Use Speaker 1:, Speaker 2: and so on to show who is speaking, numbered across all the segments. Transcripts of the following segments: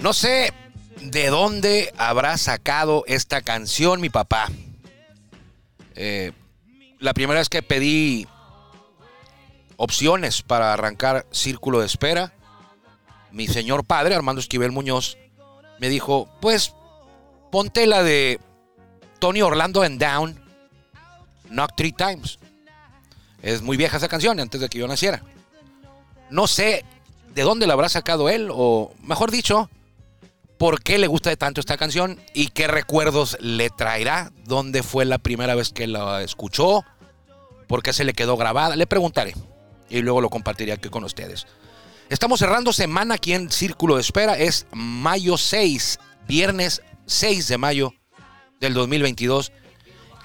Speaker 1: No sé de dónde habrá sacado esta canción mi papá. Eh, la primera vez que pedí opciones para arrancar Círculo de Espera, mi señor padre, Armando Esquivel Muñoz, me dijo, pues ponte la de Tony Orlando and Down, Knock Three Times. Es muy vieja esa canción, antes de que yo naciera. No sé de dónde la habrá sacado él, o mejor dicho, por qué le gusta tanto esta canción y qué recuerdos le traerá, dónde fue la primera vez que la escuchó, por qué se le quedó grabada. Le preguntaré y luego lo compartiré aquí con ustedes. Estamos cerrando semana aquí en Círculo de Espera. Es mayo 6, viernes 6 de mayo del 2022.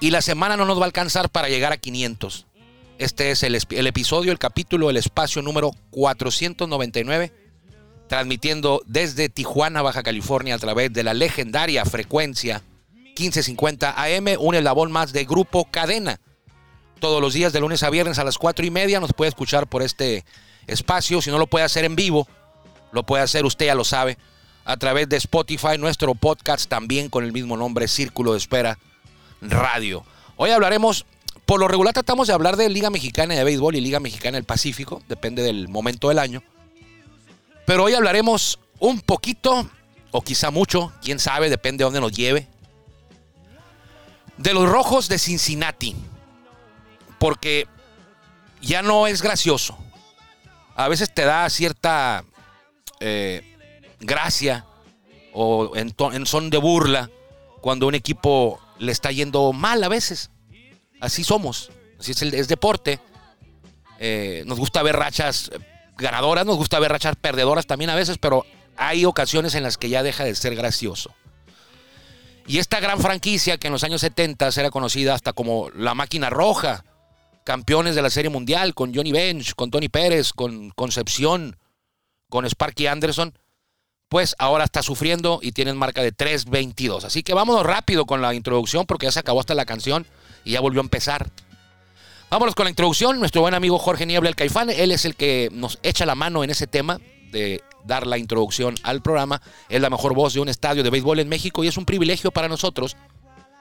Speaker 1: Y la semana no nos va a alcanzar para llegar a 500. Este es el, episodio, el capítulo, el espacio número 499 transmitiendo desde Tijuana, Baja California, a través de la legendaria frecuencia 1550 AM, un eslabón más de Grupo Cadena. Todos los días de lunes a viernes a las 4 y media nos puede escuchar por este espacio. Si no lo puede hacer en vivo, lo puede hacer, usted ya lo sabe, a través de Spotify, nuestro podcast también con el mismo nombre, Círculo de Espera Radio. Hoy hablaremos, por lo regular tratamos de hablar de Liga Mexicana de Béisbol y Liga Mexicana del Pacífico, depende del momento del año. Pero hoy hablaremos un poquito, o quizá mucho, quién sabe, depende de dónde nos lleve, de los rojos de Cincinnati. Porque ya no es gracioso. A veces te da cierta eh, gracia o en, en son de burla cuando un equipo le está yendo mal a veces. Así somos. Así es, el, deporte. Eh, nos gusta ver rachas ganadoras, nos gusta ver rachas perdedoras también a veces, pero hay ocasiones en las que ya deja de ser gracioso. Y esta gran franquicia que en los años 70 era conocida hasta como la máquina roja, campeones de la Serie Mundial con Johnny Bench, con Tony Pérez, con Concepción, con Sparky Anderson, pues ahora está sufriendo y tienen marca de 3.22. Así que vámonos rápido con la introducción porque ya se acabó hasta la canción y ya volvió a empezar. Vámonos con la introducción. Nuestro buen amigo Jorge Niebla, el Caifán, él es el que nos echa la mano en ese tema de dar la introducción al programa. Es la mejor voz de un estadio de béisbol en México y es un privilegio para nosotros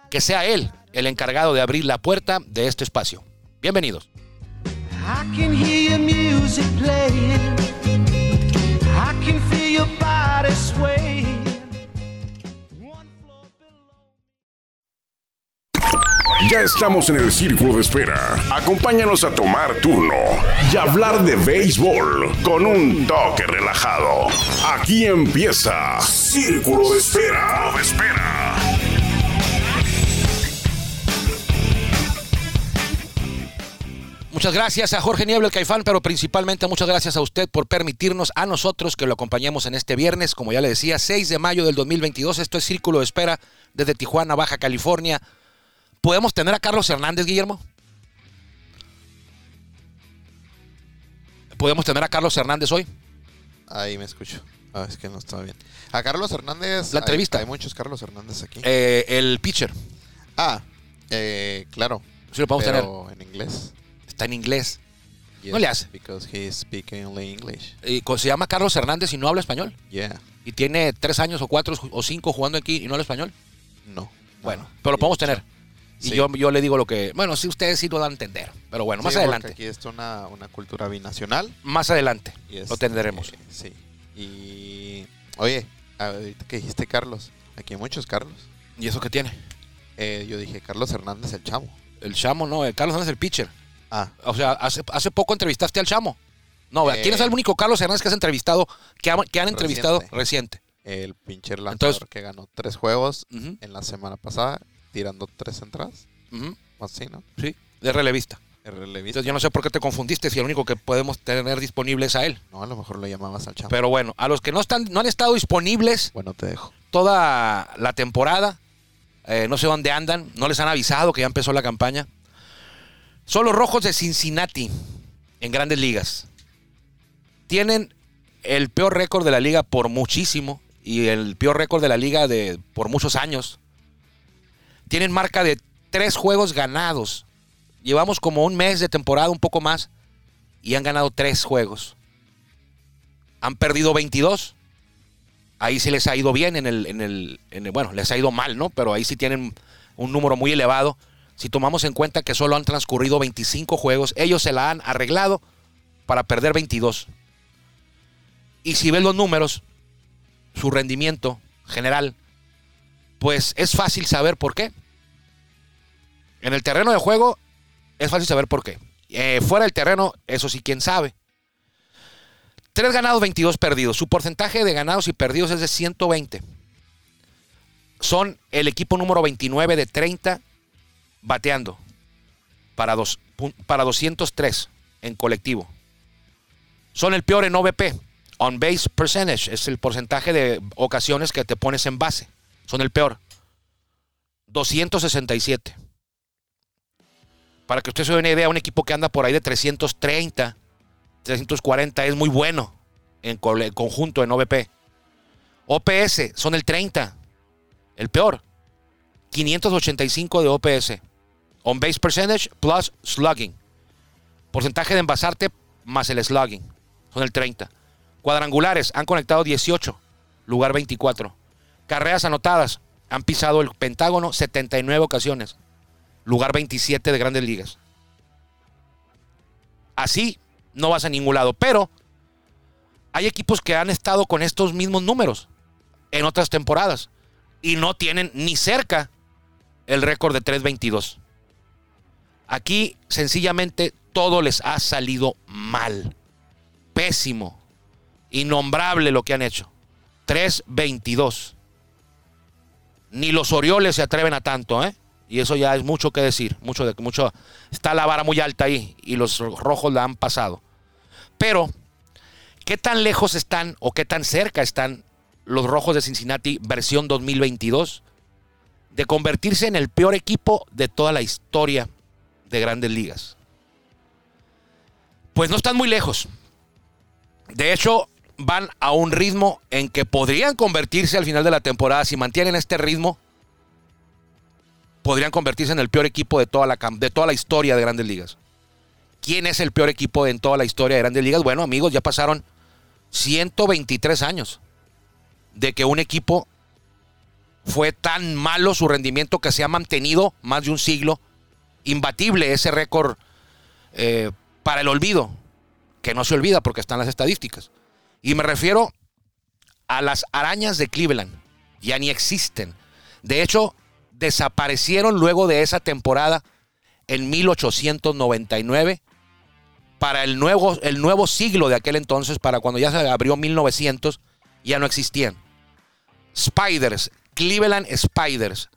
Speaker 1: que sea él el encargado de abrir la puerta de este espacio. Bienvenidos.
Speaker 2: I can feel your body.
Speaker 3: Ya estamos en el círculo de espera. Acompáñanos a tomar turno y hablar de béisbol con un toque relajado. Aquí empieza Círculo de Espera. De espera.
Speaker 1: Muchas gracias a Jorge Niebla, el Caifán, pero principalmente muchas gracias a usted por permitirnos a nosotros que lo acompañemos en este viernes, como ya le decía, 6 de mayo del 2022. Esto es Círculo de Espera desde Tijuana, Baja California. ¿Podemos tener a Carlos Hernández, Guillermo? ¿Podemos tener a Carlos Hernández hoy?
Speaker 4: Ahí me escucho. Ah, es que no estaba bien. A Carlos Hernández.
Speaker 1: La entrevista.
Speaker 4: Hay, muchos Carlos Hernández aquí.
Speaker 1: Eh, el pitcher.
Speaker 4: ah, eh, claro.
Speaker 1: Sí lo podemos tener.
Speaker 4: pero en inglés.
Speaker 1: Está en inglés.
Speaker 4: Yes,
Speaker 1: No le hace.
Speaker 4: Because he speaks only English.
Speaker 1: Y se llama Carlos Hernández y no habla español.
Speaker 4: Yeah.
Speaker 1: Y tiene tres años o cuatro o cinco jugando aquí y no habla español.
Speaker 4: No.
Speaker 1: Bueno,
Speaker 4: no.
Speaker 1: pero lo podemos tener. Y
Speaker 4: Sí.
Speaker 1: yo, yo le digo lo que. Bueno, sí, ustedes sí lo dan a entender. Pero bueno, más
Speaker 4: Sí,
Speaker 1: adelante.
Speaker 4: Aquí es una, una cultura binacional.
Speaker 1: Más adelante.
Speaker 4: Es,
Speaker 1: Lo tendremos.
Speaker 4: eh, sí. Y. Oye, ahorita que dijiste Carlos. Aquí hay muchos Carlos.
Speaker 1: ¿Y eso qué tiene?
Speaker 4: Eh, yo dije Carlos Hernández, el chamo.
Speaker 1: El Chamo, no, el Carlos Hernández es el pitcher.
Speaker 4: Ah,
Speaker 1: O sea, hace, hace poco entrevistaste al Chamo. No,
Speaker 4: Eh,
Speaker 1: ¿quién es el único Carlos Hernández que has entrevistado, que, ha- que han entrevistado
Speaker 4: Reciente.
Speaker 1: reciente?
Speaker 4: el pincher lanzador
Speaker 1: Entonces-
Speaker 4: que ganó tres juegos en la semana pasada, tirando tres entradas.
Speaker 1: ujú,
Speaker 4: Así, ¿no?
Speaker 1: sí, de relevista.
Speaker 4: El relevista.
Speaker 1: Entonces yo no sé por qué te confundiste si el único que podemos tener disponible es a él.
Speaker 4: No, a lo mejor lo llamabas al chavo.
Speaker 1: Pero bueno, a los que no están, no han estado disponibles
Speaker 4: bueno, te dejo.
Speaker 1: toda la temporada, eh, no sé dónde andan, no les han avisado que ya empezó la campaña. Son los rojos de Cincinnati en grandes ligas. Tienen el peor récord de la liga por muchísimo y el peor récord de la liga de por muchos años. Tienen marca de tres juegos ganados. Llevamos como un mes de temporada, un poco más, y han ganado tres juegos. Han perdido 22. Ahí sí les ha ido bien en el, en el, en el- bueno, les ha ido mal, ¿no? Pero ahí sí tienen un número muy elevado. Si tomamos en cuenta que solo han transcurrido 25 juegos, ellos se la han arreglado para perder 22. Y si ves los números, su rendimiento general, pues es fácil saber por qué. En el terreno de juego es fácil saber por qué. Eh, fuera del terreno, eso sí, quién sabe. 3 ganados, 22 perdidos. Su porcentaje de ganados y perdidos es de 120. Son el equipo número 29 de 30 bateando para, dos, para 203 en colectivo. Son el peor en OVP. On base percentage es el porcentaje de ocasiones que te pones en base. Son el peor. 267. Para que usted se dé una idea, un equipo que anda por ahí de 330, 340 es muy bueno en conjunto en OVP. OPS son el 30, el peor. 585 de OPS. On base percentage plus slugging. Porcentaje de envasarte más el slugging. Son el 30. Cuadrangulares han conectado 18, lugar 24. Carreras anotadas han pisado el pentágono 79 ocasiones, lugar 27 de grandes ligas. Así no vas a ningún lado, pero hay equipos que han estado con estos mismos números en otras temporadas y no tienen ni cerca el récord de 322. Aquí sencillamente todo les ha salido mal. Pésimo. Innombrable lo que han hecho. 322. Ni los Orioles se atreven a tanto, ¿eh? Y eso ya es mucho que decir. Mucho de mucho. Está la vara muy alta ahí. Y los rojos la han pasado. Pero, ¿qué tan lejos están o qué tan cerca están los rojos de Cincinnati versión 2022 de convertirse en el peor equipo de toda la historia de grandes ligas? Pues no están muy lejos. De hecho, van a un ritmo en que podrían convertirse al final de la temporada, si mantienen este ritmo, podrían convertirse en el peor equipo de toda la, de toda la historia de grandes ligas. ¿Quién es el peor equipo en toda la historia de grandes ligas? Bueno, amigos, ya pasaron 123 años de que un equipo fue tan malo su rendimiento que se ha mantenido más de un siglo. Imbatible ese récord eh, para el olvido, que no se olvida porque están las estadísticas. Y me refiero a las arañas de Cleveland. Ya ni existen. De hecho, desaparecieron luego de esa temporada en 1899 para el nuevo, el nuevo siglo de aquel entonces, para cuando ya se abrió 1900, ya no existían. Spiders, Cleveland Spiders.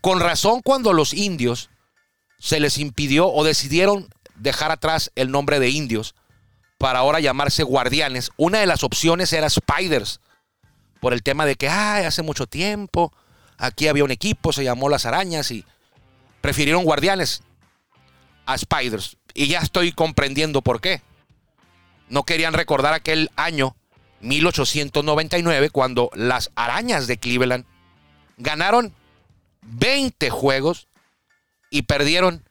Speaker 1: Con razón cuando los indios se les impidió o decidieron dejar atrás el nombre de indios para ahora llamarse guardianes, una de las opciones era Spiders, por el tema de que ay, hace mucho tiempo aquí había un equipo, se llamó Las Arañas y prefirieron guardianes a Spiders. Y ya estoy comprendiendo por qué. No querían recordar aquel año 1899 cuando las arañas de Cleveland ganaron 20 juegos y perdieron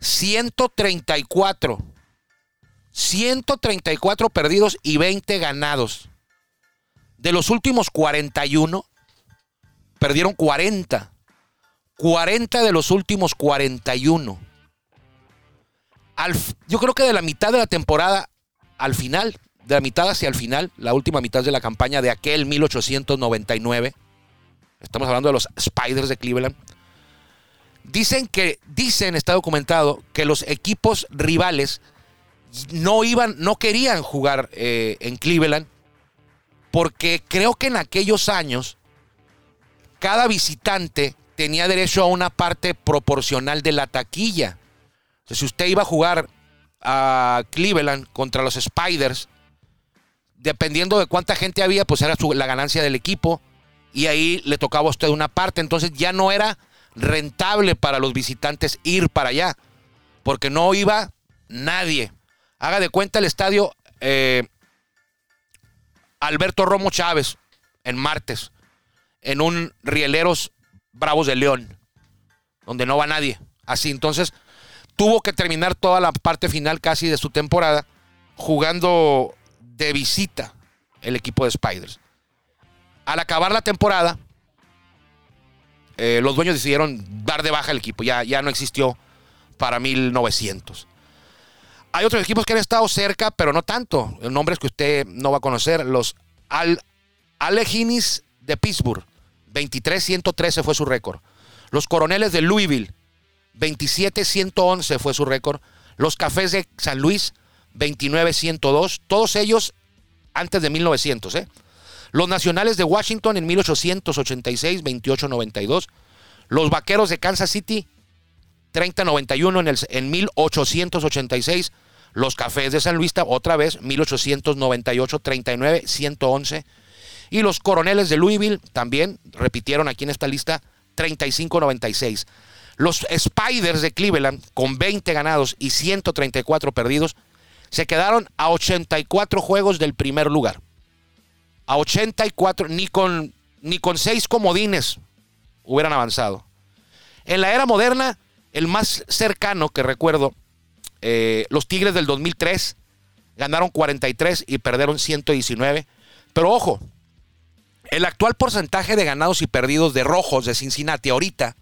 Speaker 1: 134. 134 perdidos y 20 ganados. De los últimos 41, perdieron 40. 40 de los últimos 41. Al yo creo que de la mitad de la temporada al final, de la mitad hacia el final, la última mitad de la campaña de aquel 1899, estamos hablando de los Spiders de Cleveland, dicen que, dicen, está documentado, que los equipos rivales no iban, no querían jugar eh, en Cleveland, porque creo que en aquellos años cada visitante tenía derecho a una parte proporcional de la taquilla. Entonces, si usted iba a jugar a Cleveland contra los Spiders, dependiendo de cuánta gente había, pues era la ganancia del equipo y ahí le tocaba a usted una parte. Entonces ya no era rentable para los visitantes ir para allá, porque no iba nadie. Haga de cuenta el estadio eh, Alberto Romo Chávez en martes, en un Rieleros Bravos de León, donde no va nadie. Así, entonces tuvo que terminar toda la parte final casi de su temporada jugando de visita el equipo de Spiders. Al acabar la temporada, eh, los dueños decidieron dar de baja el equipo, ya, ya no existió para 1900. Hay otros equipos que han estado cerca, pero no tanto. Nombres que usted no va a conocer. Los Al Alejinis de Pittsburgh, 23-113 fue su récord. Los Coroneles de Louisville, 27-111 fue su récord. Los Cafés de San Luis, 29-102. Todos ellos antes de 1900. ¿eh? Los Nacionales de Washington en 1886, 28-92. Los Vaqueros de Kansas City, 30-91 en, en 1886. Los Cafés de San Luis, otra vez, 1898, 39, 111. Y los Coroneles de Louisville también repitieron aquí en esta lista 35-96. Los Spiders de Cleveland, con 20 ganados y 134 perdidos, se quedaron a 84 juegos del primer lugar. A 84, ni con, ni con 6 comodines hubieran avanzado. En la era moderna, el más cercano que recuerdo, eh, los Tigres del 2003 ganaron 43 y perdieron 119. Pero ojo, el actual porcentaje de ganados y perdidos de rojos de Cincinnati ahorita,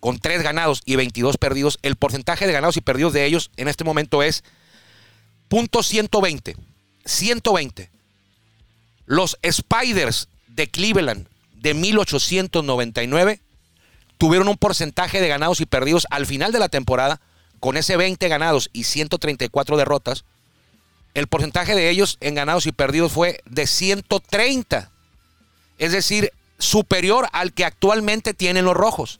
Speaker 1: con 3 ganados y 22 perdidos, el porcentaje de ganados y perdidos de ellos en este momento es punto 120. 120. Los Spiders de Cleveland de 1899 tuvieron un porcentaje de ganados y perdidos al final de la temporada, con ese 20 ganados y 134 derrotas, el porcentaje de ellos en ganados y perdidos fue de 130. Es decir, superior al que actualmente tienen los rojos.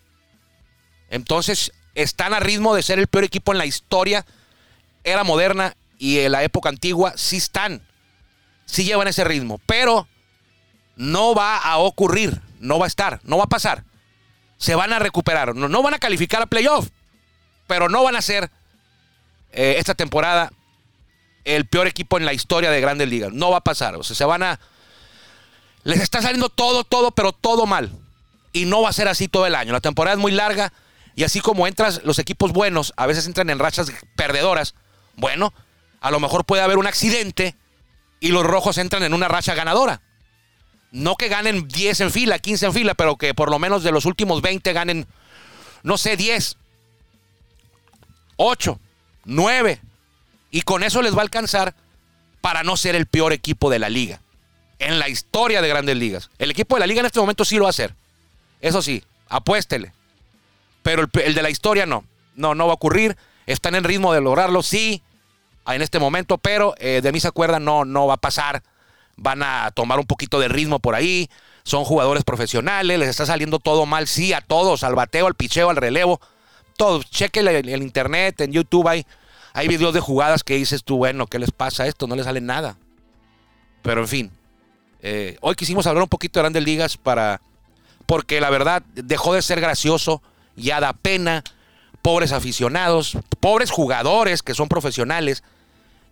Speaker 1: Entonces, están a ritmo de ser el peor equipo en la historia, era moderna y en la época antigua, sí están. Sí llevan ese ritmo. Pero no va a ocurrir, no va a estar, no va a pasar se van a recuperar. No, no, van a calificar a playoff, pero no van a ser eh, esta temporada el peor equipo en la historia de Grandes Ligas. No va a pasar. O sea, se van a. Les está saliendo todo, todo, pero todo mal. Y no va a ser así todo el año. La temporada es muy larga. Y así como entras, los equipos buenos a veces entran en rachas perdedoras. Bueno, a lo mejor puede haber un accidente y los rojos entran en una racha ganadora. No que ganen 10 en fila, 15 en fila, pero que por lo menos de los últimos 20 ganen, no sé, 10, 8, 9. Y con eso les va a alcanzar para no ser el peor equipo de la liga. En la historia de grandes ligas. El equipo de la liga en este momento sí lo va a hacer. Eso sí, apuéstele. Pero el, de la historia no. No, no va a ocurrir. Están en ritmo de lograrlo, sí, en este momento, pero eh, de mí se acuerdan, no, no va a pasar van a tomar un poquito de ritmo por ahí, son jugadores profesionales, les está saliendo todo mal, sí, a todos, al bateo, al picheo, al relevo, todos, chequen el, internet, en YouTube hay, hay videos de jugadas que dices tú, bueno, ¿qué les pasa esto? No les sale nada. Pero en fin, eh, hoy quisimos hablar un poquito de grandes ligas para, porque la verdad dejó de ser gracioso, ya da pena, pobres aficionados, pobres jugadores que son profesionales,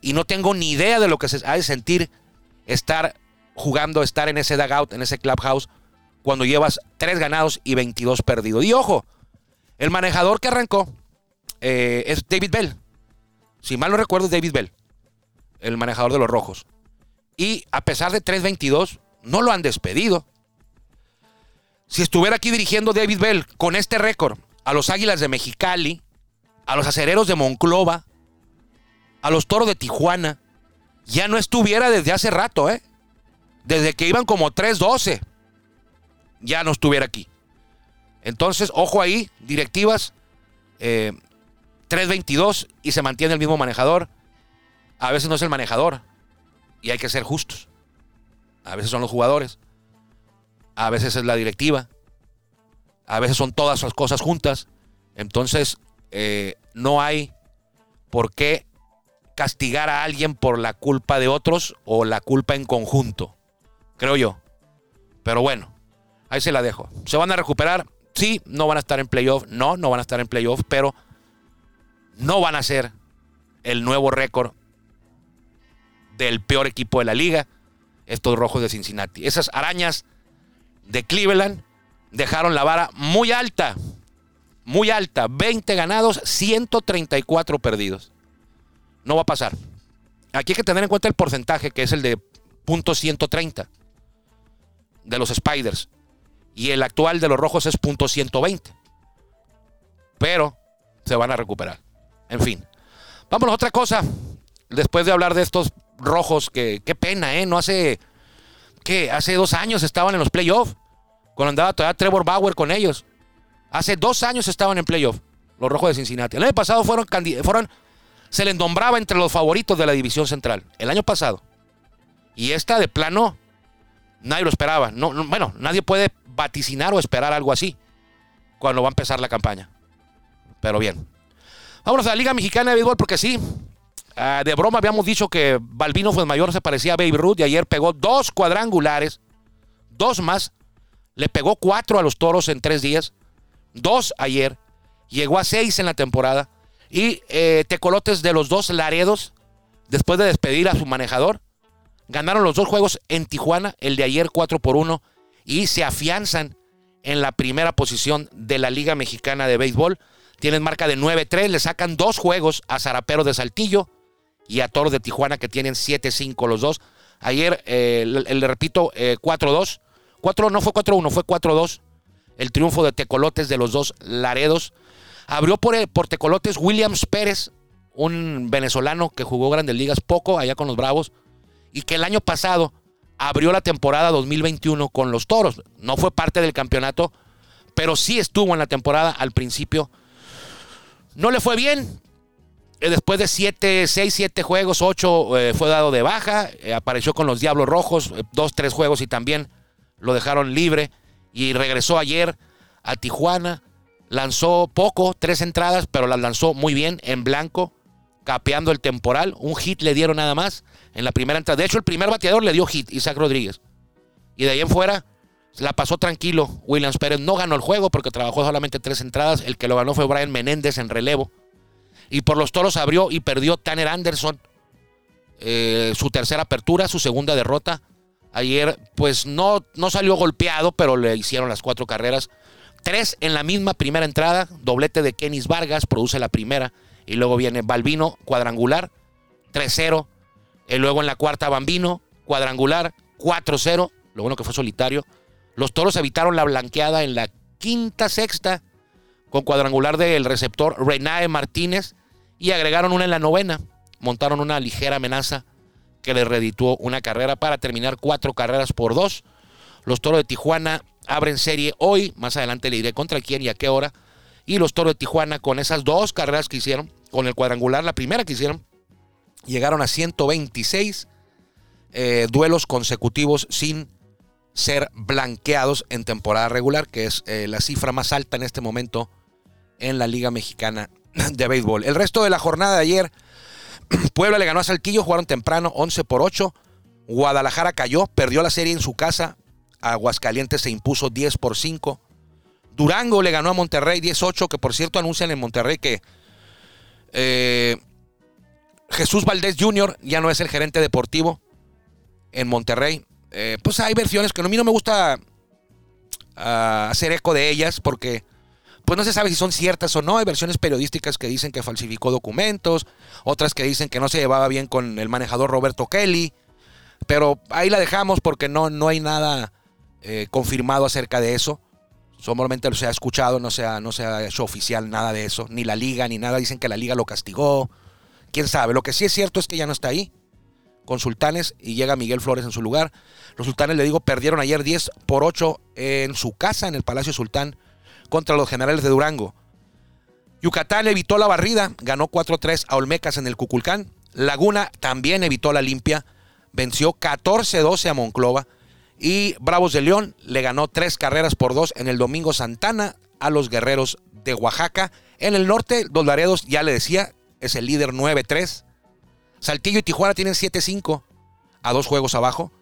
Speaker 1: y no tengo ni idea de lo que se ha de sentir estar jugando, estar en ese dugout, en ese clubhouse, cuando llevas 3 ganados y 22 perdidos. Y ojo, el manejador que arrancó eh, es David Bell. Si mal no recuerdo, es David Bell, el manejador de los rojos. Y a pesar de 3-22, no lo han despedido. Si estuviera aquí dirigiendo David Bell con este récord a los Águilas de Mexicali, a los Acereros de Monclova, a los Toros de Tijuana, ya no estuviera desde hace rato, ¿eh? Desde que iban como 3-12, ya no estuviera aquí. Entonces, ojo ahí, directivas, eh, 3-22 y se mantiene el mismo manejador. A veces no es el manejador y hay que ser justos. A veces son los jugadores, a veces es la directiva, a veces son todas las cosas juntas. Entonces, eh, no hay ¿por qué castigar a alguien por la culpa de otros o la culpa en conjunto? Creo yo. Pero bueno, ahí se la dejo. ¿Se van a recuperar? Sí, no van a estar en playoff. No, no van a estar en playoff, pero no van a ser el nuevo récord del peor equipo de la liga, estos rojos de Cincinnati. Esas arañas de Cleveland dejaron la vara muy alta, muy alta. 20 ganados, 134 perdidos. No va a pasar. Aquí hay que tener en cuenta el porcentaje, que es el de punto .130 de los Spiders. Y el actual de los rojos es punto .120. Pero se van a recuperar. En fin. Vámonos a otra cosa. Después de hablar de estos rojos, que qué pena, ¿eh? No hace. ¿Qué? Hace dos años estaban en los playoffs. Cuando andaba todavía Trevor Bauer con ellos. Hace dos años estaban en playoff. Los rojos de Cincinnati. El año pasado fueron, fueron. Se les nombraba entre los favoritos de la división central. El año pasado. Y esta de plano. Nadie lo esperaba. No, no, bueno, nadie puede vaticinar o esperar algo así. Cuando va a empezar la campaña. Pero bien. Vámonos a la Liga Mexicana de Béisbol porque sí. Ah, de broma habíamos dicho que Balbino fue mayor, se parecía a Babe Ruth y ayer pegó dos cuadrangulares, dos más. Le pegó cuatro a los toros en tres días, dos ayer, llegó a seis en la temporada. Y eh, Tecolotes de los dos Laredos, después de despedir a su manejador, ganaron los dos juegos en Tijuana, el de ayer 4 por 1, y se afianzan en la primera posición de la Liga Mexicana de Béisbol. Tienen marca de 9-3, le sacan dos juegos a Zarapero de Saltillo y a Toro de Tijuana que tienen 7-5 los dos. Ayer, eh, le, repito, 4-2. Eh, 4 no fue 4-1, fue 4-2. El triunfo de Tecolotes de los dos Laredos. Abrió por, eh, por Tecolotes Williams Pérez, un venezolano que jugó grandes ligas poco allá con los Bravos y que el año pasado abrió la temporada 2021 con los Toros. No fue parte del campeonato, pero sí estuvo en la temporada al principio. No le fue bien. Eh, después de 7, 6, 7 juegos, 8 eh, fue dado de baja. Eh, apareció con los Diablos Rojos, 2, 3 juegos y también lo dejaron libre. Y regresó ayer a Tijuana. Lanzó poco, tres entradas, pero las lanzó muy bien, en blanco, capeando el temporal. Un hit le dieron nada más en la primera entrada. De hecho, el primer bateador le dio hit, Isaac Rodríguez. Y de ahí en fuera la pasó tranquilo. Williams Pérez no ganó el juego porque trabajó solamente tres entradas. El que lo ganó fue Brian Menéndez en relevo. Y por los toros abrió y perdió Tanner Anderson. Eh, su tercera apertura, su segunda derrota. Ayer, pues no, no salió golpeado, pero le hicieron las cuatro carreras. Tres en la misma primera entrada. Doblete de Kenis Vargas, produce la primera. Y luego viene Balbino, cuadrangular, 3-0. Y luego en la cuarta, Bambino, cuadrangular, 4-0. Lo bueno que fue solitario. Los toros evitaron la blanqueada en la quinta, sexta, con cuadrangular del receptor Renae Martínez. Y agregaron una en la novena. Montaron una ligera amenaza que le redituó una carrera para terminar cuatro carreras por dos. Los toros de Tijuana abren serie hoy. Más adelante le diré contra quién y a qué hora y los Toros de Tijuana con esas dos carreras que hicieron, con el cuadrangular, la primera que hicieron, llegaron a 126 eh, duelos consecutivos sin ser blanqueados en temporada regular, que es eh, la cifra más alta en este momento en la Liga Mexicana de Béisbol. El resto de la jornada de ayer, Puebla le ganó a Saltillo, jugaron temprano 11 por 8. Guadalajara cayó, perdió la serie en su casa. Aguascalientes se impuso 10 por 5. Durango le ganó a Monterrey 18, que por cierto anuncian en Monterrey que eh, Jesús Valdés Jr. ya no es el gerente deportivo en Monterrey. Eh, pues hay versiones que a mí no me gusta ah, hacer eco de ellas porque pues no se sabe si son ciertas o no. Hay versiones periodísticas que dicen que falsificó documentos, otras que dicen que no se llevaba bien con el manejador Roberto Kelly. Pero ahí la dejamos porque no, no hay nada eh, confirmado acerca de eso. Solamente se ha escuchado, no se ha, no se ha hecho oficial nada de eso. Ni la liga, ni nada. Dicen que la liga lo castigó. Quién sabe. Lo que sí es cierto es que ya no está ahí. Con Sultanes y llega Miguel Flores en su lugar. Los Sultanes, le digo, perdieron ayer 10 por 8 en su casa, en el Palacio Sultán, contra los generales de Durango. Yucatán evitó la barrida, ganó 4-3 a Olmecas en el Cuculcán. Laguna también evitó la limpia, venció 14-12 a Monclova. Y Bravos de León le ganó tres carreras por dos en el Domingo Santana a los Guerreros de Oaxaca. En el norte, los Laredos, ya le decía, es el líder 9-3. Saltillo y Tijuana tienen 7-5 a dos juegos abajo.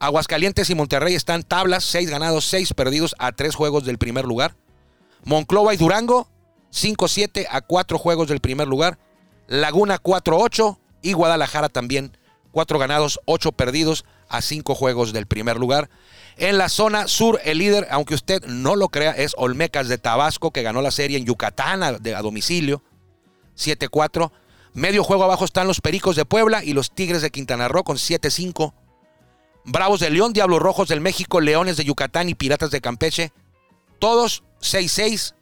Speaker 1: Aguascalientes y Monterrey están tablas, 6 ganados, 6 perdidos a 3 juegos del primer lugar. Monclova y Durango, 5-7 a 4 juegos del primer lugar. Laguna 4-8 y Guadalajara también, 4 ganados, 8 perdidos a 5 juegos del primer lugar. En la zona sur, el líder, aunque usted no lo crea, es Olmecas de Tabasco, que ganó la serie en Yucatán a, de- a domicilio, 7-4. Medio juego abajo están los Pericos de Puebla y los Tigres de Quintana Roo con 7-5. Bravos de León, Diablos Rojos del México, Leones de Yucatán y Piratas de Campeche. Todos 6-6.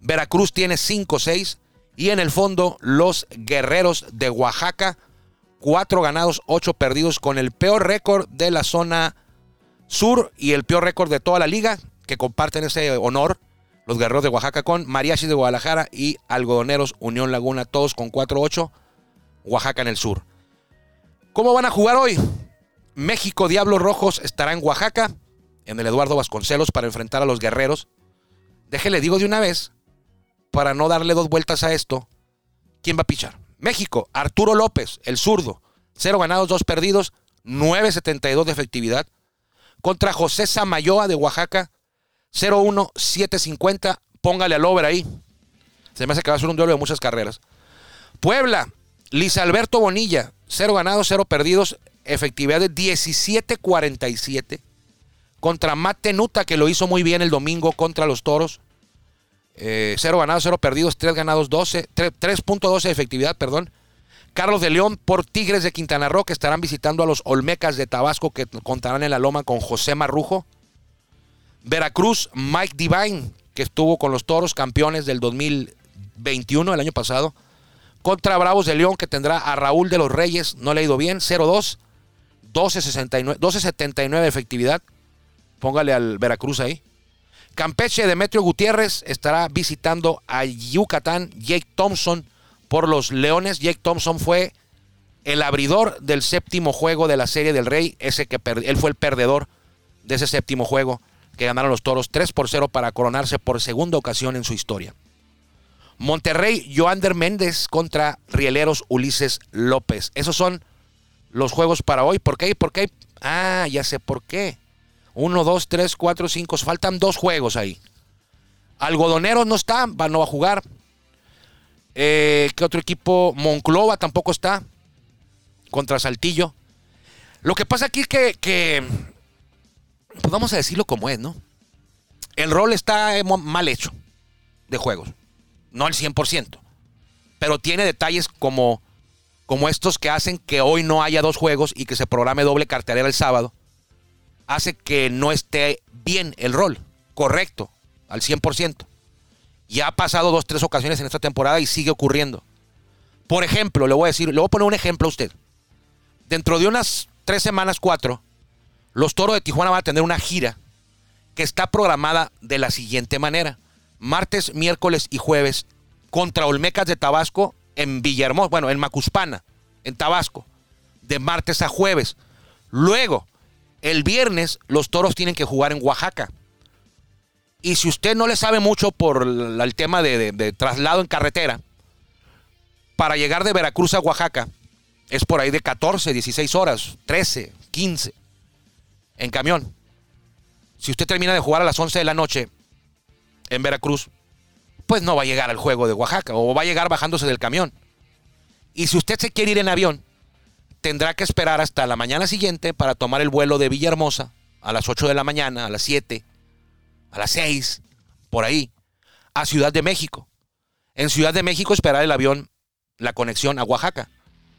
Speaker 1: Veracruz tiene 5-6. Y en el fondo, los Guerreros de Oaxaca, 4 ganados, 8 perdidos, con el peor récord de la zona sur y el peor récord de toda la liga, que comparten ese honor. Los Guerreros de Oaxaca con Mariachis de Guadalajara y Algodoneros Unión Laguna, todos con 4-8. Oaxaca en el sur. ¿Cómo van a jugar hoy? México Diablos Rojos estará en Oaxaca, en el Eduardo Vasconcelos, para enfrentar a los guerreros. Déjele, digo de una vez, para no darle dos vueltas a esto, ¿quién va a pichar? México, Arturo López, el zurdo, 0 ganados, 2 perdidos, 9.72 de efectividad. Contra José Samayoa de Oaxaca, 0-1, 7.50. Póngale al over ahí. Se me hace que va a ser un duelo de muchas carreras. Puebla, Luis Alberto Bonilla, 0 ganados, 0 perdidos, efectividad de 17.47. Contra Matt Tenuta, que lo hizo muy bien el domingo contra los toros. 0 ganados, 0 perdidos, 3 ganados, 12, 3 3.12 de efectividad, perdón. Carlos de León por Tigres de Quintana Roo, que estarán visitando a los Olmecas de Tabasco, que contarán en la loma con José Marrujo. Veracruz, Mike Divine, que estuvo con los toros campeones del 2021, el año pasado. Contra Bravos de León, que tendrá a Raúl de los Reyes, no le ha ido bien, 0-2, 12.69 12.79 de efectividad. Póngale al Veracruz ahí. Campeche, Demetrio Gutiérrez estará visitando a Yucatán, Jake Thompson por los Leones. Jake Thompson fue el abridor del séptimo juego de la Serie del Rey, ese que él fue el perdedor de ese séptimo juego que ganaron los Toros 3 por 0 para coronarse por segunda ocasión en su historia. Monterrey, Joander Méndez contra Rieleros Ulises López. Esos son los juegos para hoy. ¿Por qué? ¿Por qué? Ah, ya sé por qué. Uno, dos, tres, cuatro, cinco. Faltan dos juegos ahí. Algodoneros no está, no va a jugar. Eh, ¿Qué otro equipo? Monclova tampoco está. Contra Saltillo. Lo que pasa aquí es que, que pues vamos a decirlo como es, ¿no? El rol está eh, mal hecho de juegos. No al 100%. Pero tiene detalles como, como estos que hacen que hoy no haya dos juegos y que se programe doble cartelera el sábado. Hace que no esté bien el rol. Correcto. Al 100%. Ya ha pasado dos, tres ocasiones en esta temporada y sigue ocurriendo. Por ejemplo, le voy a decir, le voy a poner un ejemplo a usted. Dentro de unas tres semanas, cuatro, los toros de Tijuana van a tener una gira que está programada de la siguiente manera. Martes, miércoles y jueves contra Olmecas de Tabasco en Villahermosa, bueno, en Macuspana, en Tabasco, de martes a jueves. Luego, el viernes, los toros tienen que jugar en Oaxaca. Y si usted no le sabe mucho por el, tema de traslado en carretera, para llegar de Veracruz a Oaxaca es por ahí de 14, 16 horas, 13, 15 en camión. Si usted termina de jugar a las 11 de la noche en Veracruz, pues no va a llegar al juego de Oaxaca o va a llegar bajándose del camión. Y si usted se quiere ir en avión, tendrá que esperar hasta la mañana siguiente para tomar el vuelo de Villahermosa a las 8 de la mañana, a las 7, a las 6, por ahí, a Ciudad de México. En Ciudad de México esperar el avión, la conexión a Oaxaca.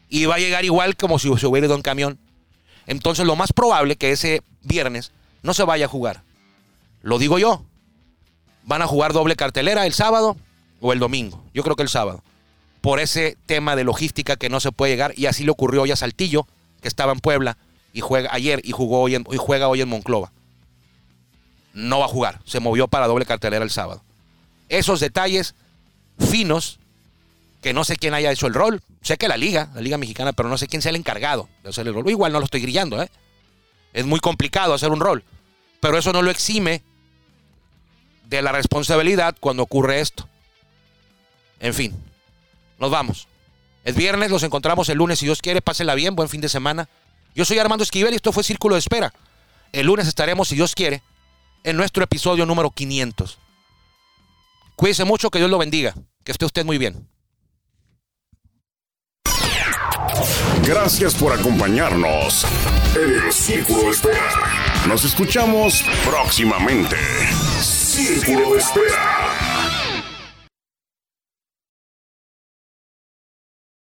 Speaker 1: Y va a llegar igual como si se hubiera ido en camión. Entonces lo más probable que ese viernes no se vaya a jugar. Lo digo yo. Van a jugar doble cartelera el sábado o el domingo. Yo creo que el sábado. Por ese tema de logística que no se puede llegar. Y así le ocurrió hoy a Saltillo, que estaba en Puebla y juega ayer y jugó hoy en, y juega hoy en Monclova. No va a jugar. Se movió para doble cartelera el sábado. Esos detalles finos que no sé quién haya hecho el rol. Sé que la liga, la liga mexicana, pero no sé quién sea el encargado de hacer el rol. Igual no lo estoy grillando, ¿eh? Es muy complicado hacer un rol. Pero eso no lo exime de la responsabilidad cuando ocurre esto. En fin, nos vamos. Es viernes, los encontramos el lunes si Dios quiere. Pásenla bien, buen fin de semana. Yo soy Armando Esquivel y esto fue Círculo de Espera. El lunes estaremos, si Dios quiere, en nuestro episodio número 500. Cuídese mucho, que Dios lo bendiga. Que esté usted muy bien.
Speaker 3: Gracias por acompañarnos en el Círculo de Espera. Nos escuchamos próximamente. Círculo de Espera.